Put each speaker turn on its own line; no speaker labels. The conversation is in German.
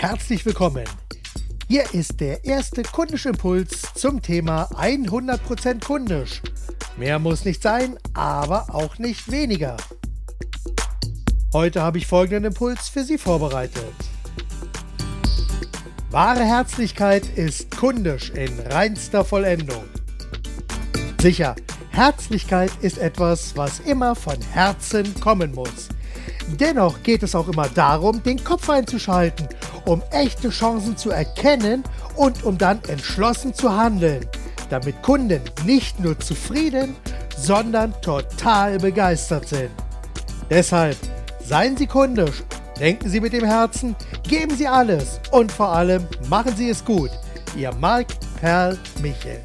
herzlich willkommen. Hier ist der erste kundische Impuls zum Thema 100% kundisch. Mehr muss nicht sein, aber auch nicht weniger. Heute habe ich folgenden Impuls für Sie vorbereitet. Wahre Herzlichkeit ist kundisch in reinster Vollendung. Sicher, Herzlichkeit ist etwas, was immer von Herzen kommen muss. Dennoch geht es auch immer darum, den Kopf einzuschalten, um echte Chancen zu erkennen und um dann entschlossen zu handeln, damit Kunden nicht nur zufrieden, sondern total begeistert sind. Deshalb seien Sie kundisch, denken Sie mit dem Herzen, geben Sie alles und vor allem machen Sie es gut. Ihr Marc Perl Michel.